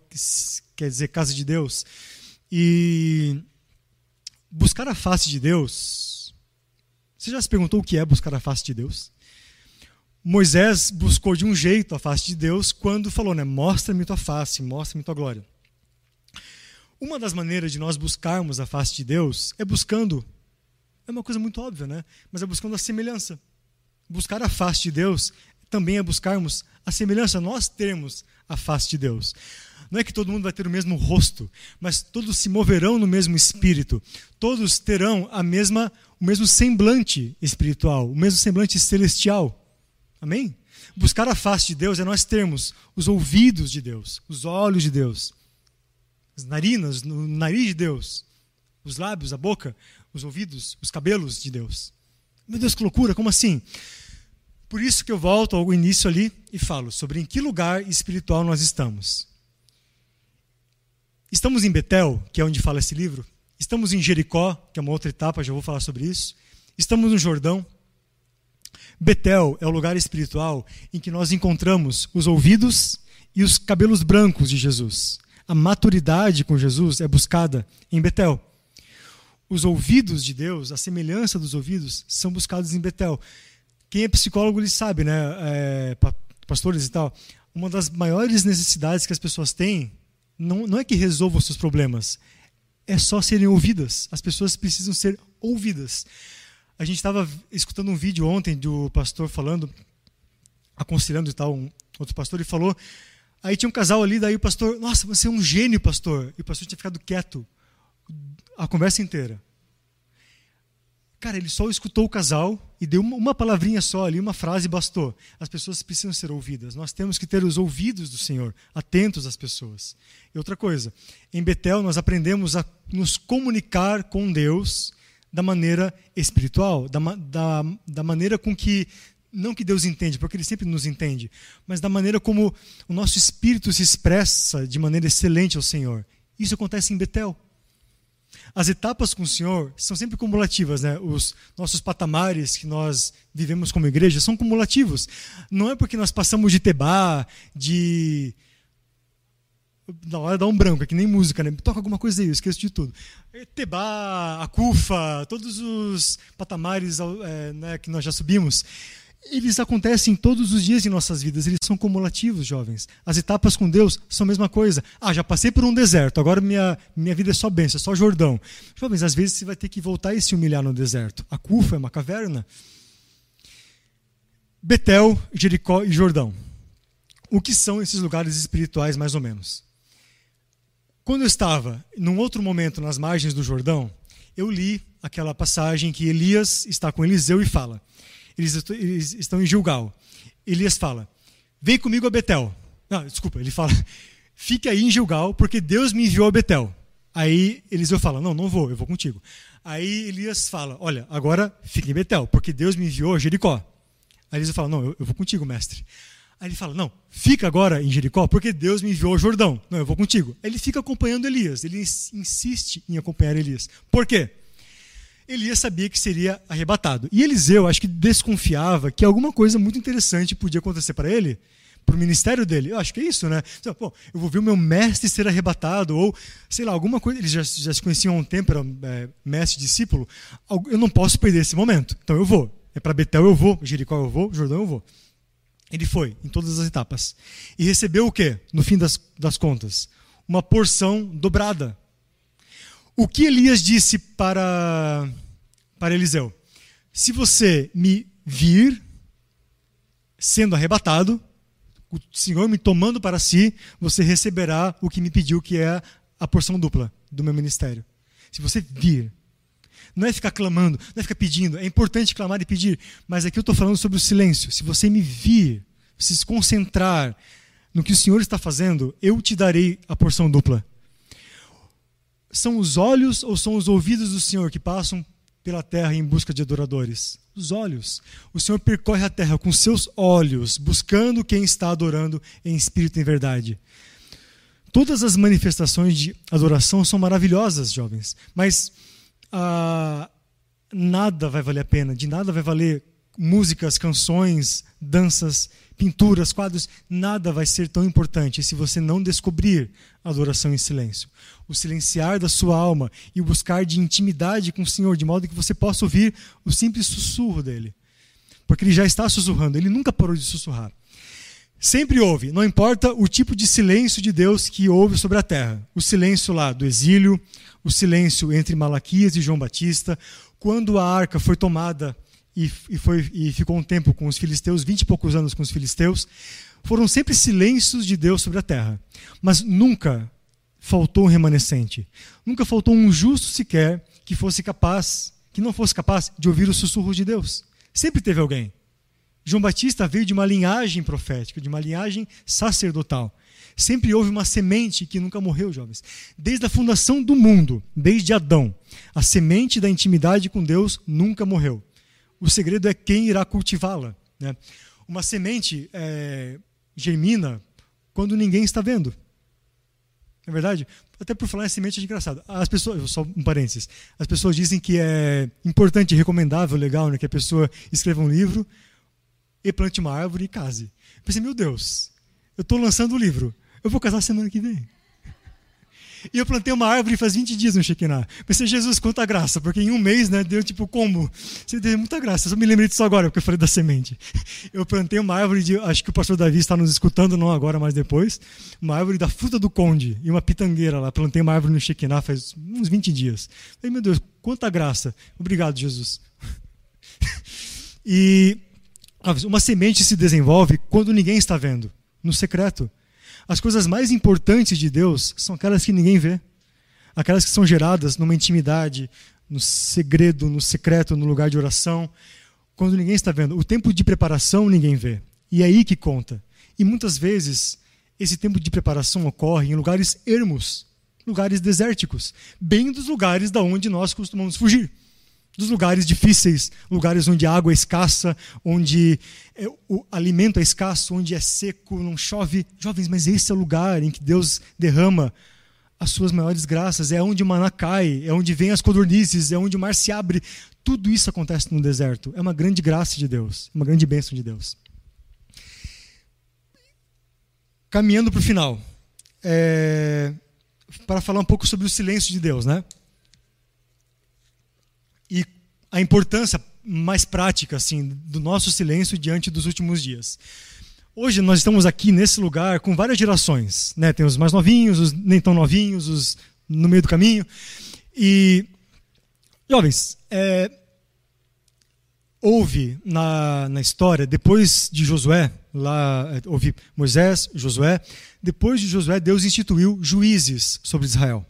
quer dizer casa de Deus. E buscar a face de Deus. Você já se perguntou o que é buscar a face de Deus? Moisés buscou de um jeito a face de Deus quando falou, né, mostra-me tua face, mostra-me tua glória. Uma das maneiras de nós buscarmos a face de Deus é buscando, é uma coisa muito óbvia, né? Mas é buscando a semelhança. Buscar a face de Deus também é buscarmos a semelhança, nós termos a face de Deus. Não é que todo mundo vai ter o mesmo rosto, mas todos se moverão no mesmo espírito. Todos terão a mesma, o mesmo semblante espiritual, o mesmo semblante celestial. Amém? Buscar a face de Deus é nós termos os ouvidos de Deus, os olhos de Deus, as narinas, o nariz de Deus, os lábios, a boca, os ouvidos, os cabelos de Deus. Meu Deus, que loucura, como assim? Por isso que eu volto ao início ali e falo sobre em que lugar espiritual nós estamos. Estamos em Betel, que é onde fala esse livro. Estamos em Jericó, que é uma outra etapa, já vou falar sobre isso. Estamos no Jordão. Betel é o lugar espiritual em que nós encontramos os ouvidos e os cabelos brancos de Jesus. A maturidade com Jesus é buscada em Betel. Os ouvidos de Deus, a semelhança dos ouvidos, são buscados em Betel. Quem é psicólogo ele sabe, né? É, pastores e tal. Uma das maiores necessidades que as pessoas têm não, não é que resolvam os seus problemas, é só serem ouvidas. As pessoas precisam ser ouvidas. A gente estava escutando um vídeo ontem do pastor falando, aconselhando e tal, um outro pastor, e falou. Aí tinha um casal ali, daí o pastor, nossa, você é um gênio, pastor. E o pastor tinha ficado quieto a conversa inteira. Cara, ele só escutou o casal e deu uma palavrinha só ali, uma frase bastou. As pessoas precisam ser ouvidas. Nós temos que ter os ouvidos do Senhor, atentos às pessoas. E outra coisa, em Betel nós aprendemos a nos comunicar com Deus da maneira espiritual, da, da, da maneira com que não que Deus entende, porque Ele sempre nos entende, mas da maneira como o nosso espírito se expressa de maneira excelente ao Senhor. Isso acontece em Betel. As etapas com o Senhor são sempre cumulativas, né? Os nossos patamares que nós vivemos como igreja são cumulativos. Não é porque nós passamos de Tebá, de na hora dá um branco, é que nem música, né? Toca alguma coisa aí, eu esqueço de tudo. Tebá, Acufa, todos os patamares é, né, que nós já subimos, eles acontecem todos os dias em nossas vidas, eles são cumulativos, jovens. As etapas com Deus são a mesma coisa. Ah, já passei por um deserto, agora minha, minha vida é só bênção, é só Jordão. Jovens, às vezes você vai ter que voltar e se humilhar no deserto. Acufa é uma caverna. Betel, Jericó e Jordão. O que são esses lugares espirituais, mais ou menos? Quando eu estava, num outro momento, nas margens do Jordão, eu li aquela passagem que Elias está com Eliseu e fala. Eles, eles estão em Gilgal. Elias fala: Vem comigo a Betel. Não, desculpa, ele fala: [laughs] Fique aí em Gilgal, porque Deus me enviou a Betel. Aí Eliseu fala: Não, não vou, eu vou contigo. Aí Elias fala: Olha, agora fique em Betel, porque Deus me enviou a Jericó. Aí Eliseu fala: Não, eu, eu vou contigo, mestre. Aí ele fala: Não, fica agora em Jericó, porque Deus me enviou ao Jordão. Não, eu vou contigo. Ele fica acompanhando Elias. Ele insiste em acompanhar Elias. Por quê? Elias sabia que seria arrebatado. E Eliseu, acho que desconfiava que alguma coisa muito interessante podia acontecer para ele, para o ministério dele. Eu acho que é isso, né? Pô, eu vou ver o meu mestre ser arrebatado, ou, sei lá, alguma coisa. Eles já, já se conheciam há um tempo, era é, mestre discípulo. Eu não posso perder esse momento. Então eu vou. É para Betel eu vou, Jericó eu vou, Jordão eu vou. Ele foi, em todas as etapas. E recebeu o quê, no fim das, das contas? Uma porção dobrada. O que Elias disse para, para Eliseu? Se você me vir sendo arrebatado, o Senhor me tomando para si, você receberá o que me pediu, que é a porção dupla do meu ministério. Se você vir, não é ficar clamando, não é ficar pedindo. É importante clamar e pedir, mas aqui eu estou falando sobre o silêncio. Se você me vir, se concentrar no que o Senhor está fazendo, eu te darei a porção dupla são os olhos ou são os ouvidos do Senhor que passam pela terra em busca de adoradores? Os olhos. O Senhor percorre a terra com seus olhos, buscando quem está adorando em espírito e em verdade. Todas as manifestações de adoração são maravilhosas, jovens, mas ah, nada vai valer a pena, de nada vai valer músicas, canções, danças, pinturas, quadros, nada vai ser tão importante se você não descobrir a adoração em silêncio o silenciar da sua alma e o buscar de intimidade com o Senhor, de modo que você possa ouvir o simples sussurro dele. Porque ele já está sussurrando, ele nunca parou de sussurrar. Sempre ouve, não importa o tipo de silêncio de Deus que houve sobre a terra. O silêncio lá do exílio, o silêncio entre Malaquias e João Batista, quando a arca foi tomada e, foi, e ficou um tempo com os filisteus, vinte e poucos anos com os filisteus, foram sempre silêncios de Deus sobre a terra. Mas nunca faltou um remanescente. Nunca faltou um justo sequer que fosse capaz, que não fosse capaz de ouvir o sussurro de Deus. Sempre teve alguém. João Batista veio de uma linhagem profética, de uma linhagem sacerdotal. Sempre houve uma semente que nunca morreu, jovens. Desde a fundação do mundo, desde Adão, a semente da intimidade com Deus nunca morreu. O segredo é quem irá cultivá-la. Né? Uma semente é, germina quando ninguém está vendo. É verdade, até por falar em semente é engraçado. As pessoas, só um parênteses, as pessoas dizem que é importante, recomendável, legal, né, que a pessoa escreva um livro e plante uma árvore e case. Eu pensei, meu Deus, eu estou lançando o um livro, eu vou casar semana que vem. E eu plantei uma árvore faz 20 dias no Shekinah. Pensei, Jesus, quanta graça, porque em um mês, né, deu tipo como? Você deu muita graça. Eu só me lembrei disso agora, porque eu falei da semente. Eu plantei uma árvore de, acho que o pastor Davi está nos escutando, não agora, mas depois, uma árvore da fruta do conde e uma pitangueira lá. Plantei uma árvore no Shekinah faz uns 20 dias. Falei, meu Deus, quanta graça. Obrigado, Jesus. [laughs] E uma semente se desenvolve quando ninguém está vendo, no secreto. As coisas mais importantes de Deus são aquelas que ninguém vê. Aquelas que são geradas numa intimidade, no segredo, no secreto, no lugar de oração, quando ninguém está vendo. O tempo de preparação ninguém vê. E é aí que conta. E muitas vezes esse tempo de preparação ocorre em lugares ermos, lugares desérticos, bem dos lugares da onde nós costumamos fugir dos lugares difíceis, lugares onde a água é escassa, onde é, o alimento é escasso, onde é seco, não chove. Jovens, mas esse é o lugar em que Deus derrama as suas maiores graças, é onde o maná cai, é onde vem as codornizes, é onde o mar se abre. Tudo isso acontece no deserto. É uma grande graça de Deus, uma grande bênção de Deus. Caminhando para o final, é, para falar um pouco sobre o silêncio de Deus, né? E a importância mais prática assim do nosso silêncio diante dos últimos dias. Hoje nós estamos aqui nesse lugar com várias gerações, né? Tem os mais novinhos, os nem tão novinhos, os no meio do caminho. E jovens, é, houve na, na história depois de Josué, lá é, houve Moisés, Josué. Depois de Josué, Deus instituiu juízes sobre Israel.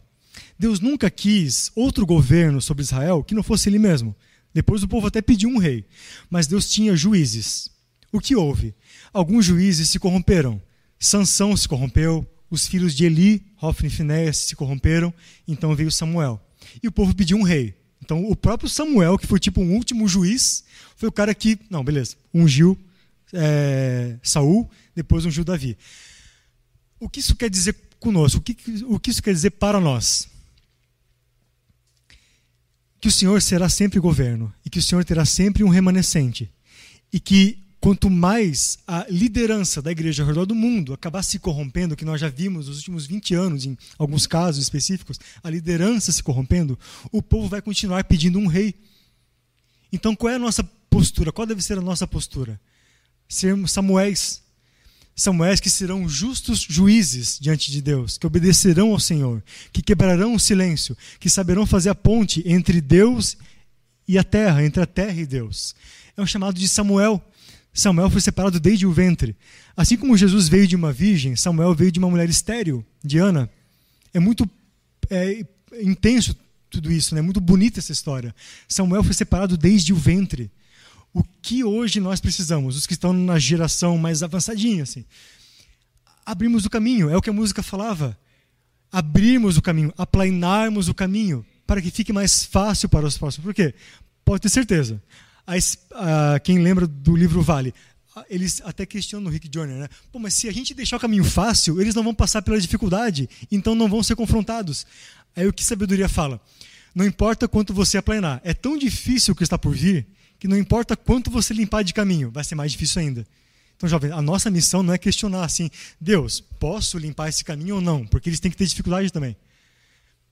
Deus nunca quis outro governo sobre Israel que não fosse ele mesmo. Depois o povo até pediu um rei, mas Deus tinha juízes. O que houve? Alguns juízes se corromperam. Sansão se corrompeu, os filhos de Eli, Hofni e Finéias se corromperam, então veio Samuel. E o povo pediu um rei. Então o próprio Samuel, que foi tipo um último juiz, foi o cara que, não, beleza, ungiu é, Saul, depois ungiu Davi. O que isso quer dizer conosco? O que, o que isso quer dizer para nós? Que o Senhor será sempre governo e que o Senhor terá sempre um remanescente e que quanto mais a liderança da igreja ao redor do mundo acabar se corrompendo, que nós já vimos nos últimos 20 anos, em alguns casos específicos, a liderança se corrompendo, o povo vai continuar pedindo um rei. Então, qual é a nossa postura? Qual deve ser a nossa postura? Sermos Samuéis. Samuéis que serão justos juízes diante de Deus, que obedecerão ao Senhor, que quebrarão o silêncio, que saberão fazer a ponte entre Deus e a terra, entre a terra e Deus. É um chamado de Samuel Samuel foi separado desde o ventre. Assim como Jesus veio de uma virgem, Samuel veio de uma mulher estéril, Diana. É muito é, intenso tudo isso, né? muito bonita essa história. Samuel foi separado desde o ventre. O que hoje nós precisamos, os que estão na geração mais avançadinha, assim, abrimos o caminho, é o que a música falava. Abrirmos o caminho, aplainarmos o caminho, para que fique mais fácil para os próximos. Por quê? Pode ter certeza a, a, quem lembra do livro Vale, eles até questionam o Rick Joyner, né? Pô, mas se a gente deixar o caminho fácil, eles não vão passar pela dificuldade, então não vão ser confrontados. Aí o que sabedoria fala? Não importa quanto você aplanar, é tão difícil o que está por vir que não importa quanto você limpar de caminho, vai ser mais difícil ainda. Então, jovem, a nossa missão não é questionar assim, Deus, posso limpar esse caminho ou não? Porque eles têm que ter dificuldade também.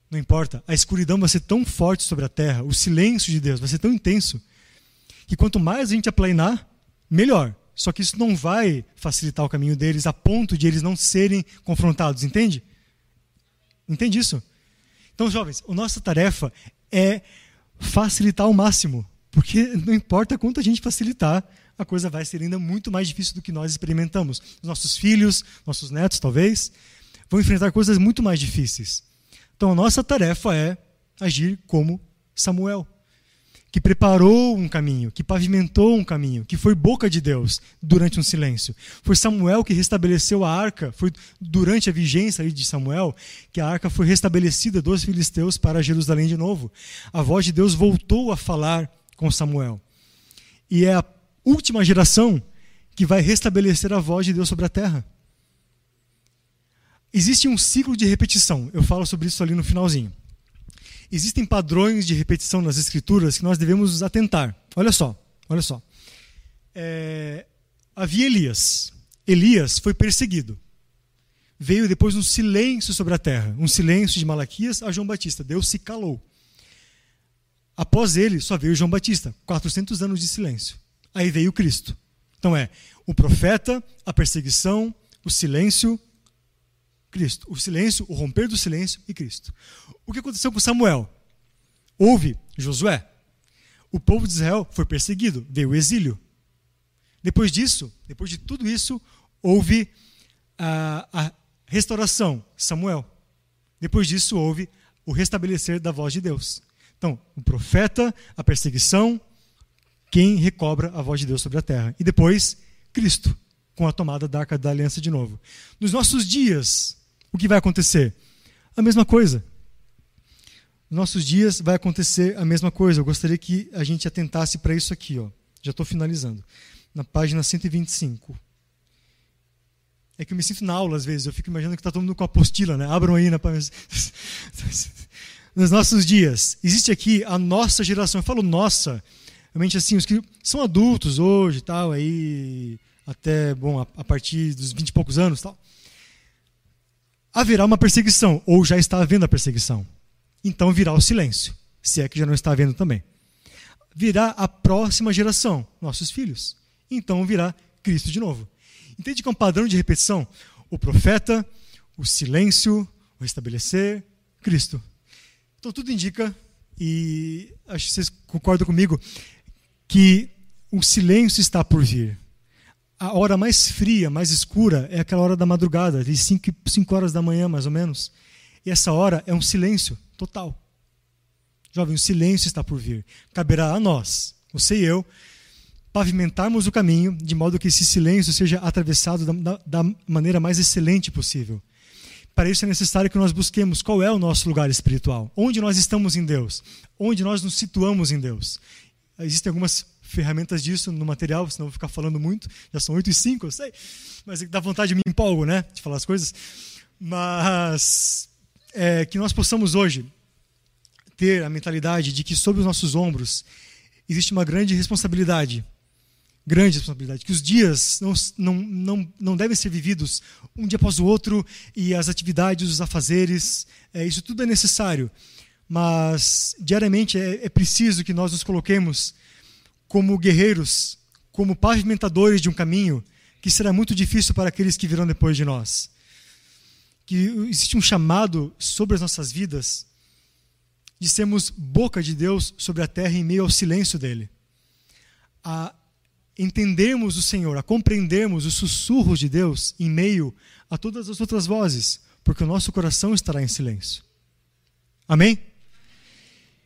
Não importa, a escuridão vai ser tão forte sobre a terra, o silêncio de Deus vai ser tão intenso que quanto mais a gente aplanar, melhor. Só que isso não vai facilitar o caminho deles a ponto de eles não serem confrontados, entende? Entende isso? Então, jovens, a nossa tarefa é facilitar ao máximo, porque não importa quanto a gente facilitar, a coisa vai ser ainda muito mais difícil do que nós experimentamos. Nossos filhos, nossos netos, talvez, vão enfrentar coisas muito mais difíceis. Então, a nossa tarefa é agir como Samuel que preparou um caminho, que pavimentou um caminho, que foi boca de Deus durante um silêncio. Foi Samuel que restabeleceu a arca, foi durante a vigência de Samuel que a arca foi restabelecida dos filisteus para Jerusalém de novo. A voz de Deus voltou a falar com Samuel. E é a última geração que vai restabelecer a voz de Deus sobre a terra. Existe um ciclo de repetição. Eu falo sobre isso ali no finalzinho existem padrões de repetição nas escrituras que nós devemos atentar. Olha só, olha só. É, havia Elias. Elias foi perseguido. Veio depois um silêncio sobre a terra, um silêncio de Malaquias a João Batista. Deus se calou. Após ele, só veio João Batista, 400 anos de silêncio. Aí veio Cristo. Então é o profeta, a perseguição, o silêncio, Cristo. O silêncio, o romper do silêncio e Cristo. O que aconteceu com Samuel? Houve Josué. O povo de Israel foi perseguido, veio o exílio. Depois disso, depois de tudo isso, houve a, a restauração, Samuel. Depois disso, houve o restabelecer da voz de Deus. Então, o profeta, a perseguição, quem recobra a voz de Deus sobre a terra. E depois, Cristo, com a tomada da arca da aliança de novo. Nos nossos dias, o que vai acontecer? A mesma coisa. Nos nossos dias vai acontecer a mesma coisa. Eu gostaria que a gente atentasse para isso aqui. Ó. Já estou finalizando. Na página 125. É que eu me sinto na aula às vezes. Eu fico imaginando que está todo mundo com apostila. Né? Abram aí na página. [laughs] Nos nossos dias. Existe aqui a nossa geração. Eu falo nossa. Realmente assim, os que são adultos hoje, tal, aí até bom a, a partir dos 20 e poucos anos, tal haverá uma perseguição, ou já está havendo a perseguição. Então virá o silêncio, se é que já não está havendo também. Virá a próxima geração, nossos filhos. Então virá Cristo de novo. Entende que é um padrão de repetição? O profeta, o silêncio, o restabelecer, Cristo. Então tudo indica, e acho que vocês concordam comigo, que o silêncio está por vir a hora mais fria, mais escura, é aquela hora da madrugada, de 5 horas da manhã, mais ou menos. E essa hora é um silêncio total. Jovem, o silêncio está por vir. Caberá a nós, você e eu, pavimentarmos o caminho de modo que esse silêncio seja atravessado da, da, da maneira mais excelente possível. Para isso é necessário que nós busquemos qual é o nosso lugar espiritual, onde nós estamos em Deus, onde nós nos situamos em Deus. Existem algumas ferramentas disso no material, senão vou ficar falando muito. Já são 8 e 5, eu sei. Mas dá vontade de me empolgo, né? De falar as coisas. Mas é, que nós possamos hoje ter a mentalidade de que sobre os nossos ombros existe uma grande responsabilidade. Grande responsabilidade. Que os dias não, não, não, não devem ser vividos um dia após o outro e as atividades, os afazeres, é, isso tudo é necessário. Mas diariamente é, é preciso que nós nos coloquemos como guerreiros, como pavimentadores de um caminho que será muito difícil para aqueles que virão depois de nós. Que existe um chamado sobre as nossas vidas de sermos boca de Deus sobre a terra em meio ao silêncio dele. A entendermos o Senhor, a compreendermos os sussurros de Deus em meio a todas as outras vozes, porque o nosso coração estará em silêncio. Amém?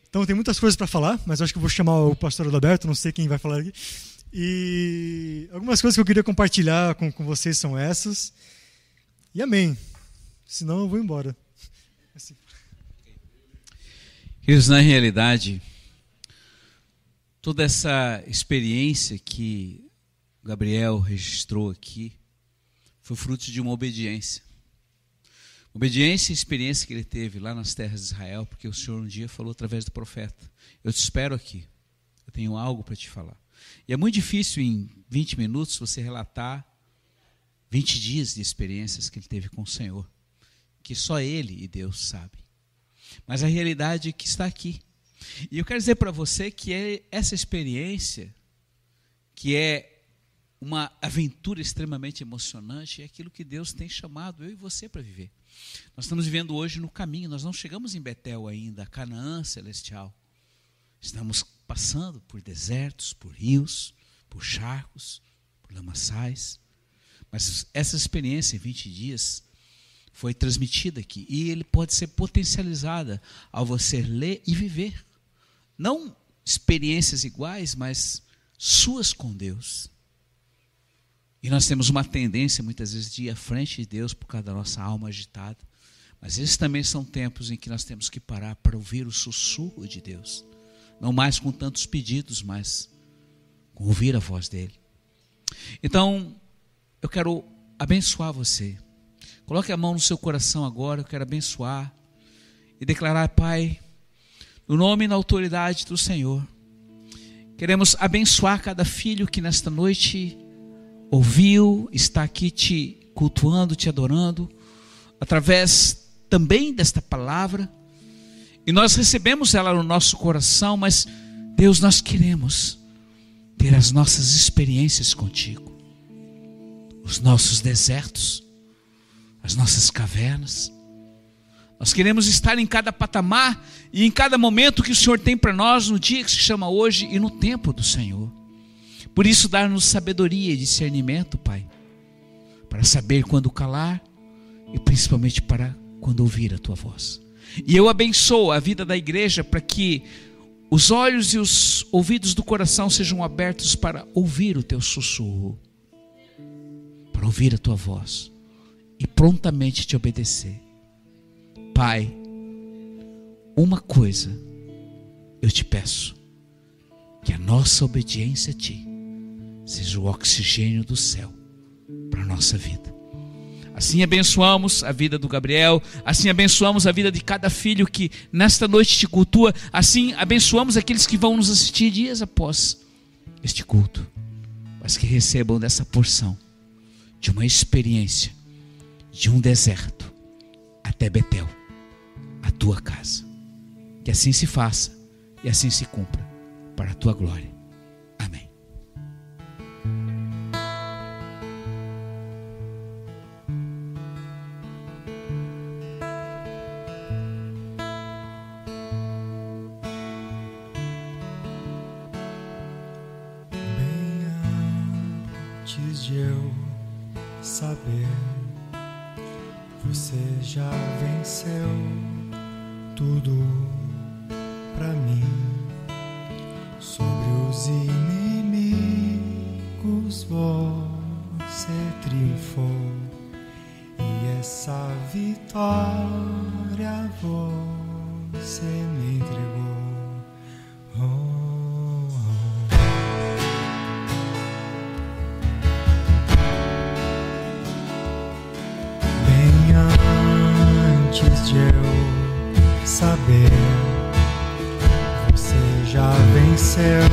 Então tem muitas coisas para falar, mas acho que eu vou chamar o pastor Adalberto, não sei quem vai falar aqui. E algumas coisas que eu queria compartilhar com, com vocês são essas. E amém. Senão eu vou embora. [laughs] Assim. Queridos, na realidade, toda essa experiência que Gabriel registrou aqui foi fruto de uma obediência. Obediência e experiência que ele teve lá nas terras de Israel, porque o Senhor um dia falou através do profeta: Eu te espero aqui, eu tenho algo para te falar. E é muito difícil em 20 minutos você relatar 20 dias de experiências que ele teve com o Senhor, que só ele e Deus sabem. Mas a realidade é que está aqui. E eu quero dizer para você que é essa experiência, que é uma aventura extremamente emocionante, é aquilo que Deus tem chamado eu e você para viver. Nós estamos vivendo hoje no caminho, nós não chegamos em Betel ainda, Canaã celestial. Estamos passando por desertos, por rios, por charcos, por lamaçais. Mas essa experiência em 20 dias foi transmitida aqui e ele pode ser potencializada ao você ler e viver. Não experiências iguais, mas suas com Deus. E nós temos uma tendência muitas vezes de ir à frente de Deus por causa da nossa alma agitada. Mas esses também são tempos em que nós temos que parar para ouvir o sussurro de Deus. Não mais com tantos pedidos, mas com ouvir a voz dele. Então, eu quero abençoar você. Coloque a mão no seu coração agora, eu quero abençoar e declarar, Pai, no nome e na autoridade do Senhor, queremos abençoar cada filho que nesta noite ouviu, está aqui te cultuando, te adorando, através também desta palavra, e nós recebemos ela no nosso coração, mas Deus, nós queremos ter as nossas experiências contigo, os nossos desertos, as nossas cavernas. Nós queremos estar em cada patamar e em cada momento que o Senhor tem para nós no dia que se chama hoje e no tempo do Senhor. Por isso, dar-nos sabedoria e discernimento, Pai, para saber quando calar e principalmente para quando ouvir a tua voz. E eu abençoo a vida da igreja para que os olhos e os ouvidos do coração sejam abertos para ouvir o teu sussurro, para ouvir a tua voz e prontamente te obedecer. Pai, uma coisa eu te peço, que a nossa obediência a ti seja o oxigênio do céu para a nossa vida. Assim abençoamos a vida do Gabriel, assim abençoamos a vida de cada filho que nesta noite te cultua, assim abençoamos aqueles que vão nos assistir dias após este culto, mas que recebam dessa porção de uma experiência de um deserto até Betel, tua casa. Que assim se faça e assim se cumpra para a tua glória. for e essa vitória você me entregou. Oh, oh. Bem antes de eu saber, você já venceu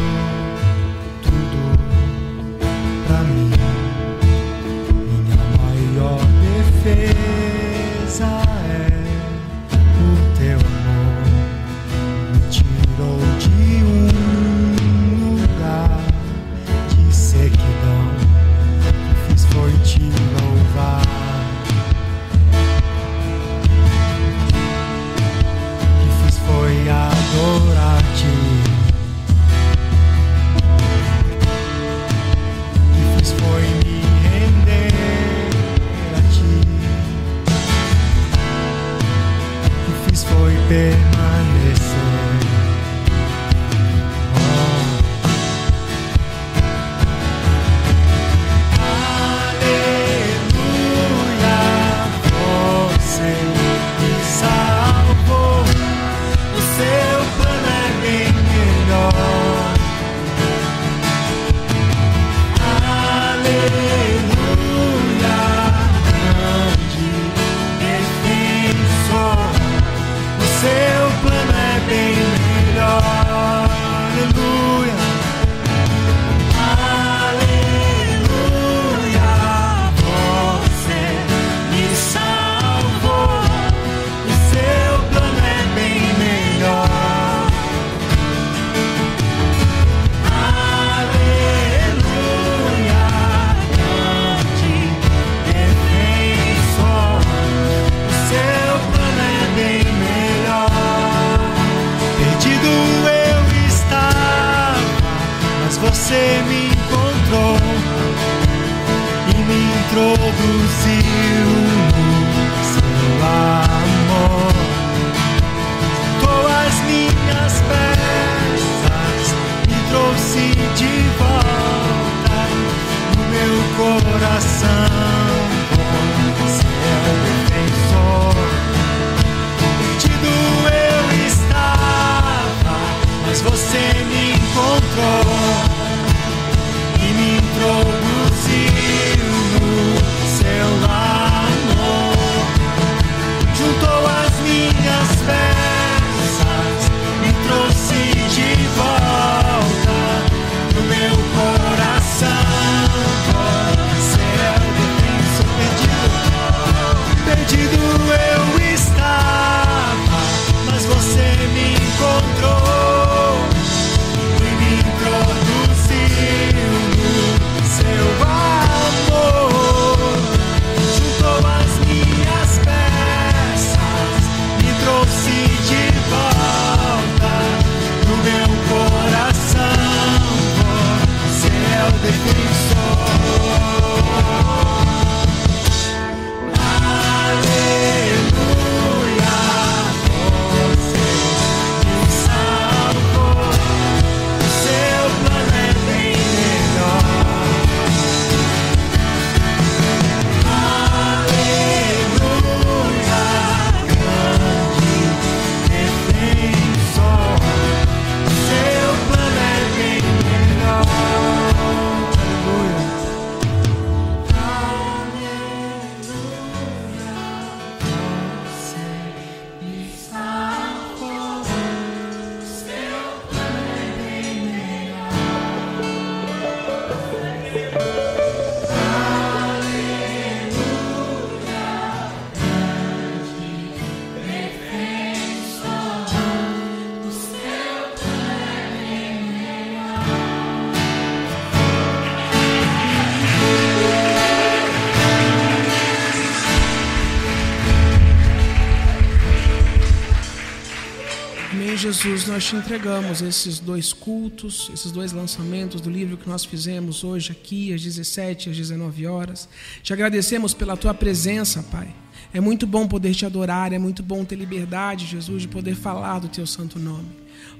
Jesus, nós te entregamos esses dois cultos, esses dois lançamentos do livro que nós fizemos hoje aqui, às 17 às 19 horas. Te agradecemos pela tua presença, Pai. É muito bom poder te adorar, é muito bom ter liberdade, Jesus, de poder falar do teu santo nome.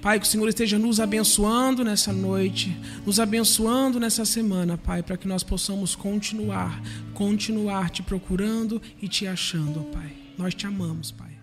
Pai, que o Senhor esteja nos abençoando nessa noite, nos abençoando nessa semana, Pai, para que nós possamos continuar, continuar te procurando e te achando, Pai. Nós te amamos, Pai.